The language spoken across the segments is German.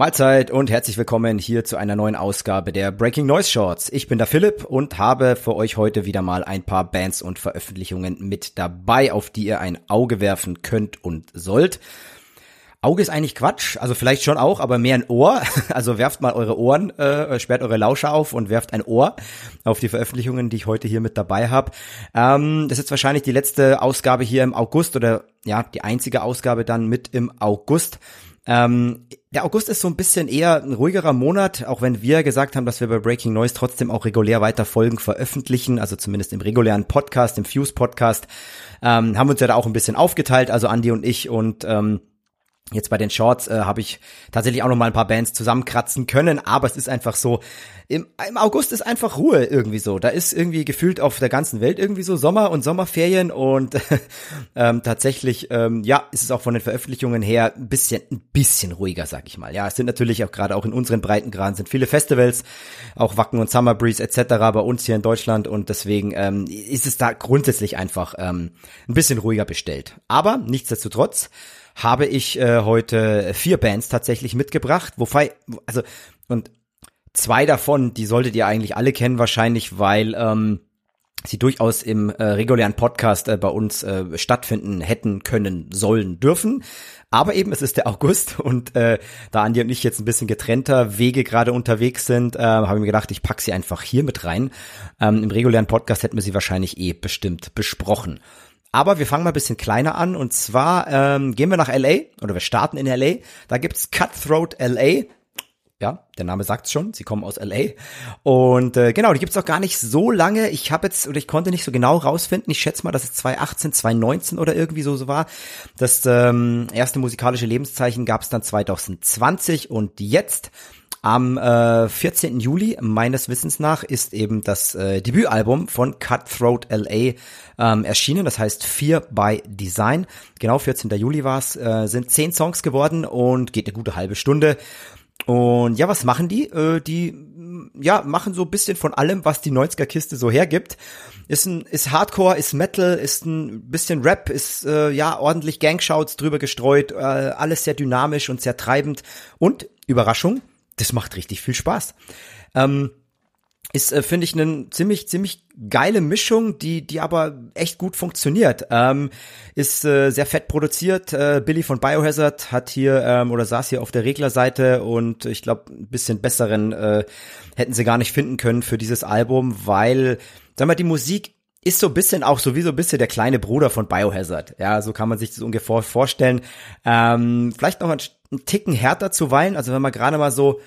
Mahlzeit und herzlich willkommen hier zu einer neuen Ausgabe der Breaking Noise Shorts. Ich bin der Philipp und habe für euch heute wieder mal ein paar Bands und Veröffentlichungen mit dabei, auf die ihr ein Auge werfen könnt und sollt. Auge ist eigentlich Quatsch, also vielleicht schon auch, aber mehr ein Ohr. Also werft mal eure Ohren, äh, sperrt eure Lauscher auf und werft ein Ohr auf die Veröffentlichungen, die ich heute hier mit dabei habe. Ähm, das ist jetzt wahrscheinlich die letzte Ausgabe hier im August oder ja, die einzige Ausgabe dann mit im August. Ähm, der August ist so ein bisschen eher ein ruhigerer Monat, auch wenn wir gesagt haben, dass wir bei Breaking Noise trotzdem auch regulär weiter Folgen veröffentlichen, also zumindest im regulären Podcast, im Fuse Podcast, ähm, haben uns ja da auch ein bisschen aufgeteilt, also Andy und ich und ähm, Jetzt bei den Shorts äh, habe ich tatsächlich auch noch mal ein paar Bands zusammenkratzen können, aber es ist einfach so, im, im August ist einfach Ruhe irgendwie so. Da ist irgendwie gefühlt auf der ganzen Welt irgendwie so Sommer und Sommerferien und ähm, tatsächlich, ähm, ja, ist es auch von den Veröffentlichungen her ein bisschen, ein bisschen ruhiger, sag ich mal. Ja, es sind natürlich auch gerade auch in unseren Breitengraden sind viele Festivals, auch Wacken und Summer Breeze etc. bei uns hier in Deutschland und deswegen ähm, ist es da grundsätzlich einfach ähm, ein bisschen ruhiger bestellt. Aber nichtsdestotrotz habe ich äh, heute vier Bands tatsächlich mitgebracht, wobei, also, und zwei davon, die solltet ihr eigentlich alle kennen wahrscheinlich, weil ähm, sie durchaus im äh, regulären Podcast äh, bei uns äh, stattfinden hätten können, sollen, dürfen. Aber eben, es ist der August und äh, da Andi und ich jetzt ein bisschen getrennter Wege gerade unterwegs sind, äh, habe ich mir gedacht, ich pack sie einfach hier mit rein. Ähm, Im regulären Podcast hätten wir sie wahrscheinlich eh bestimmt besprochen. Aber wir fangen mal ein bisschen kleiner an und zwar ähm, gehen wir nach LA oder wir starten in LA. Da gibt's Cutthroat LA. Ja, der Name sagt's schon, sie kommen aus LA. Und äh, genau, die gibt's auch gar nicht so lange. Ich habe jetzt, oder ich konnte nicht so genau rausfinden, ich schätze mal, dass es 2018, 2019 oder irgendwie so, so war. Das ähm, erste musikalische Lebenszeichen gab's dann 2020 und jetzt am äh, 14. Juli, meines Wissens nach, ist eben das äh, Debütalbum von Cutthroat LA ähm, erschienen. Das heißt 4 by Design. Genau, 14. Juli war's. Äh, sind zehn Songs geworden und geht eine gute halbe Stunde. Und ja, was machen die? Äh, die ja, machen so ein bisschen von allem, was die 90er-Kiste so hergibt. Ist ein, ist Hardcore, ist Metal, ist ein bisschen Rap, ist äh, ja ordentlich Gangshouts drüber gestreut, äh, alles sehr dynamisch und sehr treibend. Und Überraschung, das macht richtig viel Spaß. Ähm, ist, äh, finde ich, eine ziemlich, ziemlich geile Mischung, die, die aber echt gut funktioniert. Ähm, ist äh, sehr fett produziert. Äh, Billy von Biohazard hat hier ähm, oder saß hier auf der Reglerseite und ich glaube, ein bisschen besseren äh, hätten sie gar nicht finden können für dieses Album, weil, sag mal, die Musik ist so ein bisschen auch so wie so ein bisschen der kleine Bruder von Biohazard. Ja, so kann man sich das ungefähr vorstellen. Ähm, vielleicht noch ein, ein Ticken härter zuweilen. Also wenn man gerade mal so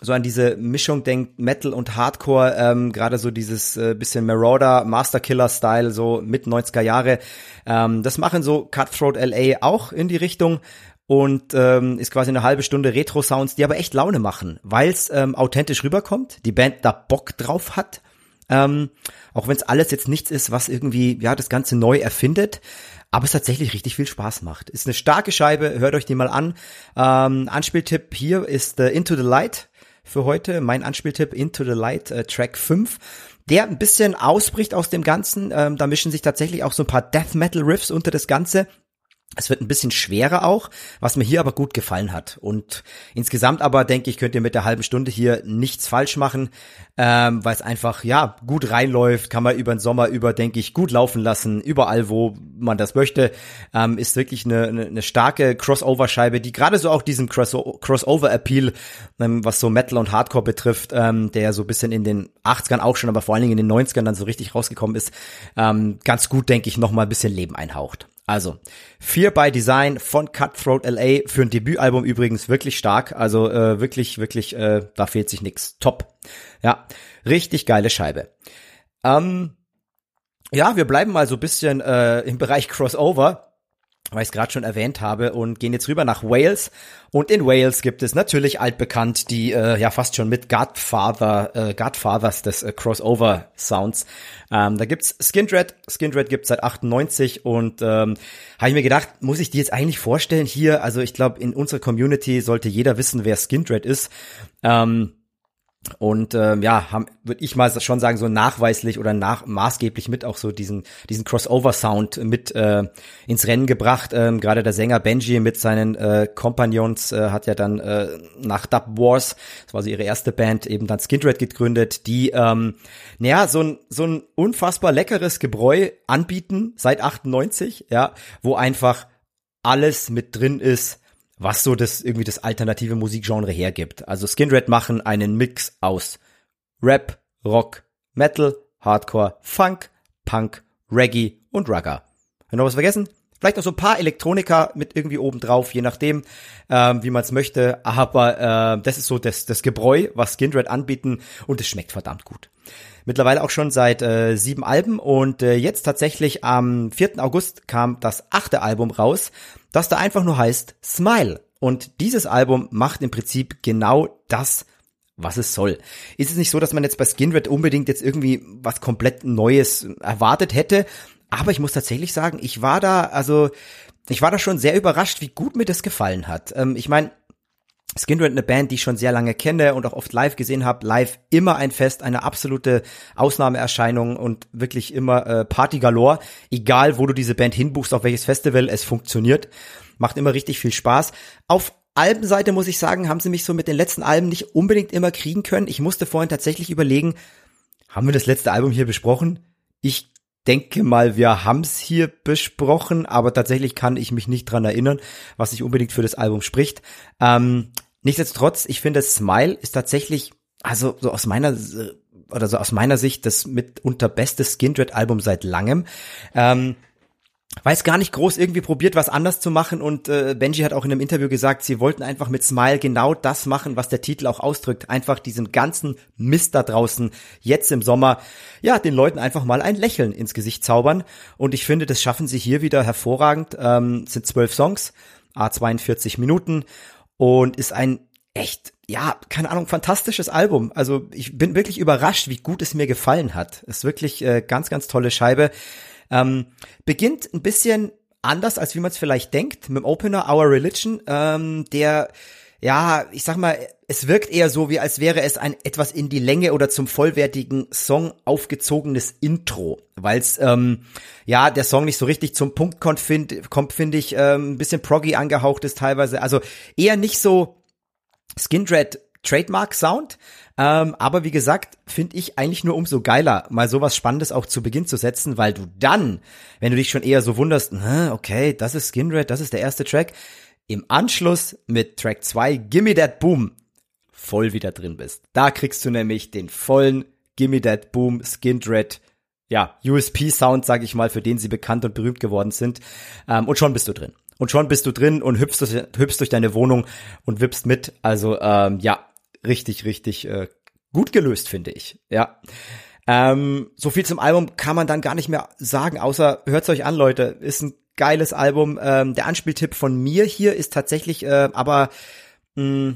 so an diese Mischung denkt, Metal und Hardcore, ähm, gerade so dieses äh, bisschen Marauder, Masterkiller-Style, so mit 90er Jahre. Ähm, das machen so Cutthroat LA auch in die Richtung und ähm, ist quasi eine halbe Stunde Retro-Sounds, die aber echt Laune machen, weil es ähm, authentisch rüberkommt, die Band da Bock drauf hat. Ähm, auch wenn es alles jetzt nichts ist, was irgendwie ja das Ganze neu erfindet, aber es tatsächlich richtig viel Spaß macht. Ist eine starke Scheibe, hört euch die mal an. Ähm, Anspieltipp hier ist äh, Into the Light für heute. Mein Anspieltipp Into the Light, äh, Track 5 der ein bisschen ausbricht aus dem Ganzen. Ähm, da mischen sich tatsächlich auch so ein paar Death Metal Riffs unter das Ganze. Es wird ein bisschen schwerer auch, was mir hier aber gut gefallen hat. Und insgesamt aber denke ich, könnt ihr mit der halben Stunde hier nichts falsch machen, ähm, weil es einfach ja gut reinläuft, kann man über den Sommer über, denke ich, gut laufen lassen, überall, wo man das möchte. Ähm, ist wirklich eine, eine, eine starke Crossover-Scheibe, die gerade so auch diesen Crossover-Appeal, ähm, was so Metal und Hardcore betrifft, ähm, der so bisschen in den 80ern auch schon, aber vor allen Dingen in den 90ern dann so richtig rausgekommen ist, ähm, ganz gut, denke ich, nochmal ein bisschen Leben einhaucht. Also, 4 by Design von Cutthroat LA für ein Debütalbum übrigens wirklich stark. Also äh, wirklich, wirklich, äh, da fehlt sich nix. Top. Ja, richtig geile Scheibe. Ähm, ja, wir bleiben mal so bisschen äh, im Bereich Crossover weil ich es gerade schon erwähnt habe, und gehen jetzt rüber nach Wales. Und in Wales gibt es natürlich altbekannt die äh, ja fast schon mit Godfather, äh, Godfathers des äh, Crossover Sounds. Ähm, da gibt's Skindred. Skindred gibt's seit 98 und ähm, habe ich mir gedacht, muss ich die jetzt eigentlich vorstellen hier? Also ich glaube, in unserer Community sollte jeder wissen, wer Skindred ist. Ähm, und ähm, ja, haben würde ich mal schon sagen so nachweislich oder nach maßgeblich mit auch so diesen diesen Crossover Sound mit äh, ins Rennen gebracht. Ähm, Gerade der Sänger Benji mit seinen äh, Companions äh, hat ja dann äh, nach Dub Wars, das war so ihre erste Band, eben dann Skindred gegründet, die ähm, naja so ein so ein unfassbar leckeres Gebräu anbieten seit 98, ja, wo einfach alles mit drin ist was so das irgendwie das alternative Musikgenre hergibt. Also Skindred machen einen Mix aus Rap, Rock, Metal, Hardcore, Funk, Punk, Reggae und Rugger. Wir noch was vergessen? Vielleicht noch so ein paar Elektronika mit irgendwie oben drauf, je nachdem, ähm, wie man es möchte. Aber äh, das ist so das, das Gebräu, was Skindred anbieten und es schmeckt verdammt gut. Mittlerweile auch schon seit äh, sieben Alben und äh, jetzt tatsächlich am 4. August kam das achte Album raus das da einfach nur heißt Smile. Und dieses Album macht im Prinzip genau das, was es soll. Ist es nicht so, dass man jetzt bei Skinred unbedingt jetzt irgendwie was komplett Neues erwartet hätte? Aber ich muss tatsächlich sagen, ich war da, also ich war da schon sehr überrascht, wie gut mir das gefallen hat. Ähm, ich meine, Skindred eine Band, die ich schon sehr lange kenne und auch oft live gesehen habe. Live immer ein Fest, eine absolute Ausnahmeerscheinung und wirklich immer äh, Party galore. Egal, wo du diese Band hinbuchst, auf welches Festival, es funktioniert. Macht immer richtig viel Spaß. Auf Albenseite muss ich sagen, haben sie mich so mit den letzten Alben nicht unbedingt immer kriegen können. Ich musste vorhin tatsächlich überlegen, haben wir das letzte Album hier besprochen? Ich denke mal, wir haben's hier besprochen, aber tatsächlich kann ich mich nicht dran erinnern, was sich unbedingt für das Album spricht. Ähm, nichtsdestotrotz, ich finde, Smile ist tatsächlich, also so aus meiner oder so aus meiner Sicht das mitunter beste Skindred-Album seit langem. Ähm, weiß gar nicht groß irgendwie probiert, was anders zu machen und äh, Benji hat auch in einem Interview gesagt, sie wollten einfach mit Smile genau das machen, was der Titel auch ausdrückt, einfach diesen ganzen Mist da draußen jetzt im Sommer, ja, den Leuten einfach mal ein Lächeln ins Gesicht zaubern. Und ich finde, das schaffen sie hier wieder hervorragend, ähm, sind zwölf Songs, a 42 Minuten und ist ein echt ja, keine Ahnung, fantastisches Album. Also ich bin wirklich überrascht, wie gut es mir gefallen hat. Ist wirklich äh, ganz, ganz tolle Scheibe. Ähm, beginnt ein bisschen anders, als wie man es vielleicht denkt, mit dem Opener Our Religion, ähm, der ja, ich sag mal, es wirkt eher so, wie als wäre es ein etwas in die Länge oder zum vollwertigen Song aufgezogenes Intro, weil es ähm, ja der Song nicht so richtig zum Punkt kommt, finde find ich, ähm, ein bisschen proggy angehaucht ist teilweise, also eher nicht so Skindred Trademark Sound, ähm, aber wie gesagt, finde ich eigentlich nur umso geiler, mal sowas Spannendes auch zu Beginn zu setzen, weil du dann, wenn du dich schon eher so wunderst, okay, das ist Skinred, das ist der erste Track, im Anschluss mit Track 2, Gimme That Boom, voll wieder drin bist. Da kriegst du nämlich den vollen Gimme That Boom Skindred ja, USP-Sound, sag ich mal, für den sie bekannt und berühmt geworden sind. Ähm, und schon bist du drin. Und schon bist du drin und hüpfst durch, hüpfst durch deine Wohnung und wippst mit. Also ähm, ja, richtig, richtig äh, gut gelöst, finde ich. Ja. Ähm, so viel zum Album kann man dann gar nicht mehr sagen, außer hört's euch an, Leute. Ist ein geiles Album. Ähm, der Anspieltipp von mir hier ist tatsächlich äh, aber mh,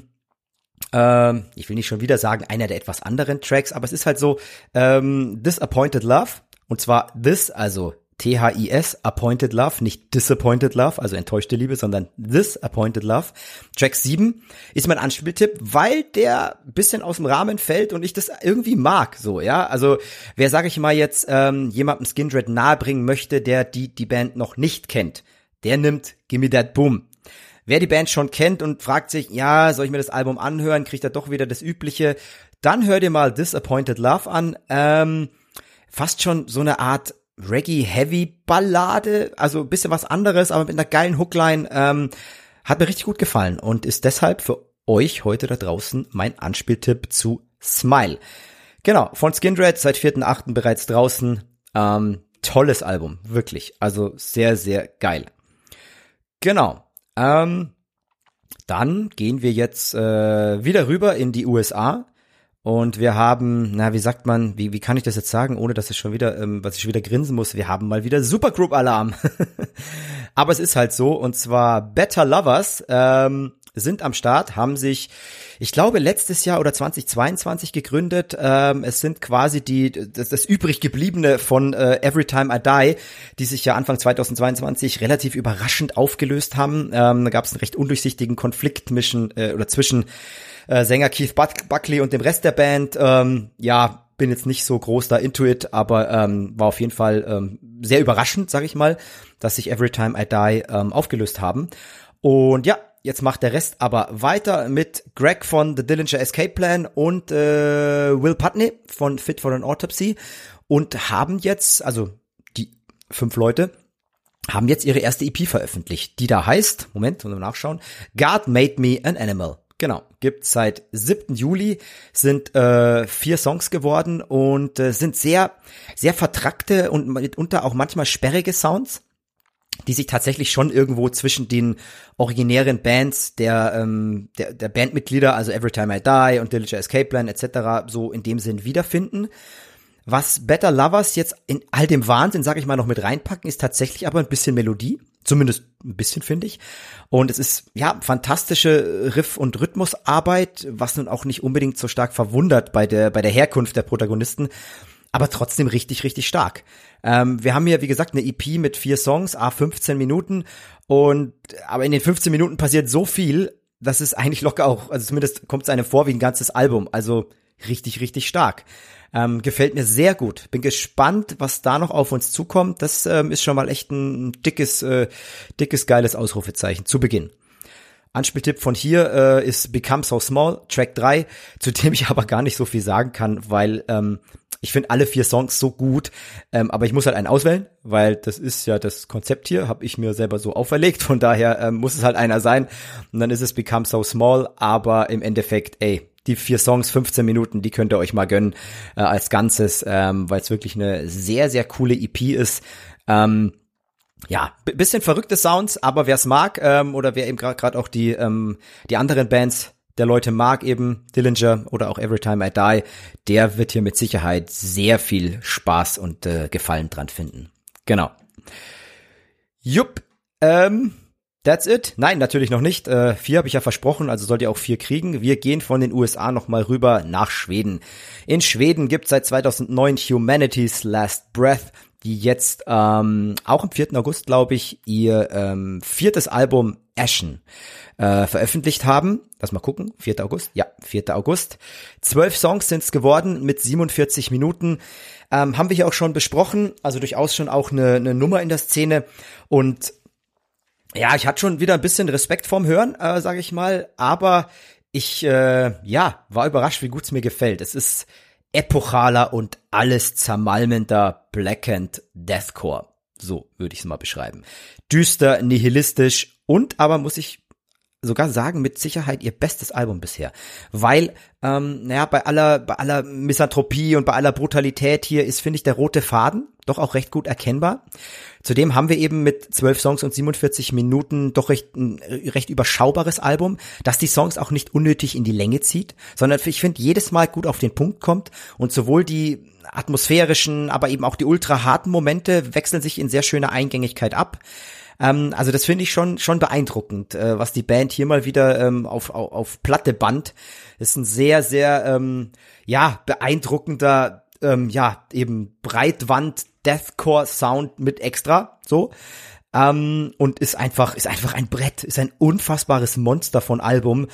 ähm, ich will nicht schon wieder sagen, einer der etwas anderen Tracks, aber es ist halt so, ähm, Disappointed Love. Und zwar This, also T-H-I-S, Appointed Love, nicht Disappointed Love, also enttäuschte Liebe, sondern This Appointed Love. Track 7 ist mein Anspieltipp, weil der bisschen aus dem Rahmen fällt und ich das irgendwie mag, so, ja. Also, wer, sage ich mal jetzt, ähm, jemandem Skindred nahebringen möchte, der die, die Band noch nicht kennt, der nimmt Gimme That Boom. Wer die Band schon kennt und fragt sich, ja, soll ich mir das Album anhören, kriegt er doch wieder das Übliche, dann hör dir mal Disappointed Love an. Ähm, fast schon so eine Art Reggae-Heavy-Ballade, also ein bisschen was anderes, aber mit einer geilen Hookline. Ähm, hat mir richtig gut gefallen und ist deshalb für euch heute da draußen mein Anspieltipp zu Smile. Genau, von Skindred seit 4.8. bereits draußen. Ähm, tolles Album, wirklich. Also sehr, sehr geil. Genau. Ähm, dann gehen wir jetzt äh, wieder rüber in die USA und wir haben, na, wie sagt man, wie, wie kann ich das jetzt sagen, ohne dass ich schon wieder, ähm, was ich schon wieder grinsen muss, wir haben mal wieder Supergroup-Alarm. Aber es ist halt so, und zwar Better Lovers ähm, sind am Start, haben sich, ich glaube, letztes Jahr oder 2022 gegründet. Ähm, es sind quasi die das, das übrig gebliebene von äh, Every Time I Die, die sich ja Anfang 2022 relativ überraschend aufgelöst haben. Ähm, da gab es einen recht undurchsichtigen Konflikt mischen, äh, oder zwischen äh, Sänger Keith Buckley und dem Rest der Band. Ähm, ja, bin jetzt nicht so groß da into it, aber ähm, war auf jeden Fall ähm, sehr überraschend, sage ich mal, dass sich Every Time I Die ähm, aufgelöst haben. Und ja, jetzt macht der Rest aber weiter mit Greg von The Dillinger Escape Plan und äh, Will Putney von Fit for an Autopsy und haben jetzt, also die fünf Leute, haben jetzt ihre erste EP veröffentlicht, die da heißt, Moment, mal nachschauen, God Made Me an Animal. Genau, gibt's seit 7. Juli, sind äh, vier Songs geworden und äh, sind sehr, sehr vertrackte und mitunter auch manchmal sperrige Sounds, die sich tatsächlich schon irgendwo zwischen den originären Bands der, ähm, der, der Bandmitglieder, also Every Time I Die und Dillinger Escape Plan etc. so in dem Sinn wiederfinden. Was Better Lovers jetzt in all dem Wahnsinn, sag ich mal, noch mit reinpacken, ist tatsächlich aber ein bisschen Melodie. Zumindest ein bisschen, finde ich. Und es ist, ja, fantastische Riff- und Rhythmusarbeit, was nun auch nicht unbedingt so stark verwundert bei der, bei der Herkunft der Protagonisten, aber trotzdem richtig, richtig stark. Ähm, wir haben hier, wie gesagt, eine EP mit vier Songs, a 15 Minuten. Und, aber in den 15 Minuten passiert so viel, dass es eigentlich locker auch, also zumindest kommt es einem vor wie ein ganzes Album. Also richtig, richtig stark. Ähm, gefällt mir sehr gut. Bin gespannt, was da noch auf uns zukommt. Das ähm, ist schon mal echt ein dickes, äh, dickes, geiles Ausrufezeichen zu Beginn. Anspieltipp von hier äh, ist Become So Small, Track 3, zu dem ich aber gar nicht so viel sagen kann, weil ähm, ich finde alle vier Songs so gut, ähm, aber ich muss halt einen auswählen, weil das ist ja das Konzept hier, habe ich mir selber so auferlegt, von daher ähm, muss es halt einer sein und dann ist es Become So Small, aber im Endeffekt, ey, die vier Songs, 15 Minuten, die könnt ihr euch mal gönnen äh, als Ganzes, ähm, weil es wirklich eine sehr, sehr coole EP ist. Ähm, ja, bisschen verrückte Sounds, aber wer es mag ähm, oder wer eben gerade auch die ähm, die anderen Bands der Leute mag, eben Dillinger oder auch Every Time I Die, der wird hier mit Sicherheit sehr viel Spaß und äh, Gefallen dran finden. Genau. Jupp. Ähm, That's it? Nein, natürlich noch nicht. Äh, vier habe ich ja versprochen, also sollt ihr auch vier kriegen. Wir gehen von den USA nochmal rüber nach Schweden. In Schweden gibt seit 2009 Humanity's Last Breath, die jetzt ähm, auch am 4. August, glaube ich, ihr ähm, viertes Album Ashen äh, veröffentlicht haben. Lass mal gucken, 4. August? Ja, 4. August. Zwölf Songs sind es geworden mit 47 Minuten. Ähm, haben wir hier auch schon besprochen, also durchaus schon auch eine, eine Nummer in der Szene und ja, ich hatte schon wieder ein bisschen Respekt vorm Hören, äh, sage ich mal, aber ich äh, ja war überrascht, wie gut es mir gefällt. Es ist epochaler und alles zermalmender Blackened Deathcore. So würde ich es mal beschreiben. Düster, nihilistisch und aber muss ich sogar sagen, mit Sicherheit ihr bestes Album bisher. Weil, ähm, naja, bei aller, bei aller Misanthropie und bei aller Brutalität hier ist, finde ich, der rote Faden doch auch recht gut erkennbar. Zudem haben wir eben mit zwölf Songs und 47 Minuten doch recht, ein recht überschaubares Album, das die Songs auch nicht unnötig in die Länge zieht, sondern ich finde jedes Mal gut auf den Punkt kommt und sowohl die atmosphärischen, aber eben auch die ultra harten Momente wechseln sich in sehr schöner Eingängigkeit ab. Ähm, also das finde ich schon schon beeindruckend, äh, was die Band hier mal wieder ähm, auf, auf, auf Platte band. Das ist ein sehr, sehr ähm, ja, beeindruckender, ähm, ja, eben Breitwand Deathcore Sound mit extra, so. Ähm, und ist einfach, ist einfach ein Brett, ist ein unfassbares Monster von Album.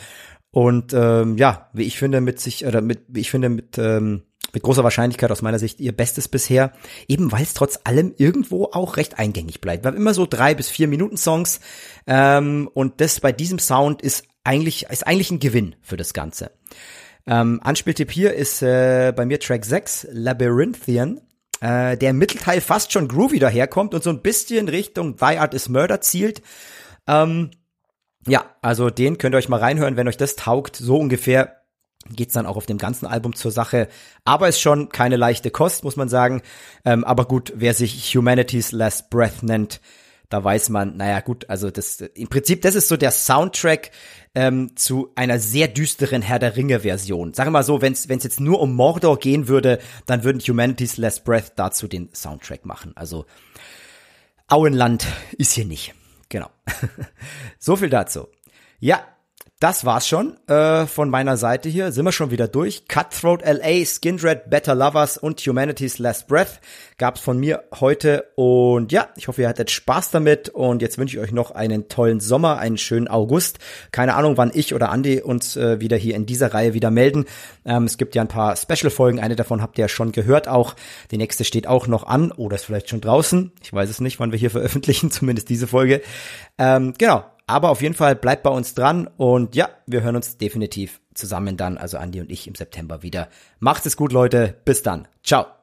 Und ähm, ja, wie ich finde, mit sich, oder mit, wie ich finde, mit ähm, mit großer Wahrscheinlichkeit aus meiner Sicht ihr Bestes bisher, eben weil es trotz allem irgendwo auch recht eingängig bleibt. Wir haben immer so drei bis vier Minuten Songs ähm, und das bei diesem Sound ist eigentlich ist eigentlich ein Gewinn für das Ganze. Ähm, Anspieltipp hier ist äh, bei mir Track 6, Labyrinthian, äh, der im Mittelteil fast schon groovy daherkommt und so ein bisschen Richtung Thy Art is Murder zielt. Ähm, ja, also den könnt ihr euch mal reinhören, wenn euch das taugt, so ungefähr geht's dann auch auf dem ganzen Album zur Sache. Aber ist schon keine leichte Kost, muss man sagen. Ähm, aber gut, wer sich Humanity's Last Breath nennt, da weiß man, naja gut, also das im Prinzip, das ist so der Soundtrack ähm, zu einer sehr düsteren Herr der Ringe-Version. Sagen wir mal so, wenn es jetzt nur um Mordor gehen würde, dann würden Humanity's Last Breath dazu den Soundtrack machen. Also Auenland ist hier nicht. Genau. so viel dazu. Ja, das war's schon äh, von meiner Seite hier. Sind wir schon wieder durch. Cutthroat LA, Skindred, Better Lovers und Humanity's Last Breath gab's von mir heute. Und ja, ich hoffe, ihr hattet Spaß damit. Und jetzt wünsche ich euch noch einen tollen Sommer, einen schönen August. Keine Ahnung, wann ich oder Andy uns äh, wieder hier in dieser Reihe wieder melden. Ähm, es gibt ja ein paar Special-Folgen. Eine davon habt ihr ja schon gehört auch. Die nächste steht auch noch an oder ist vielleicht schon draußen. Ich weiß es nicht, wann wir hier veröffentlichen, zumindest diese Folge. Ähm, genau. Aber auf jeden Fall bleibt bei uns dran und ja, wir hören uns definitiv zusammen dann, also Andi und ich im September wieder. Macht es gut, Leute. Bis dann. Ciao.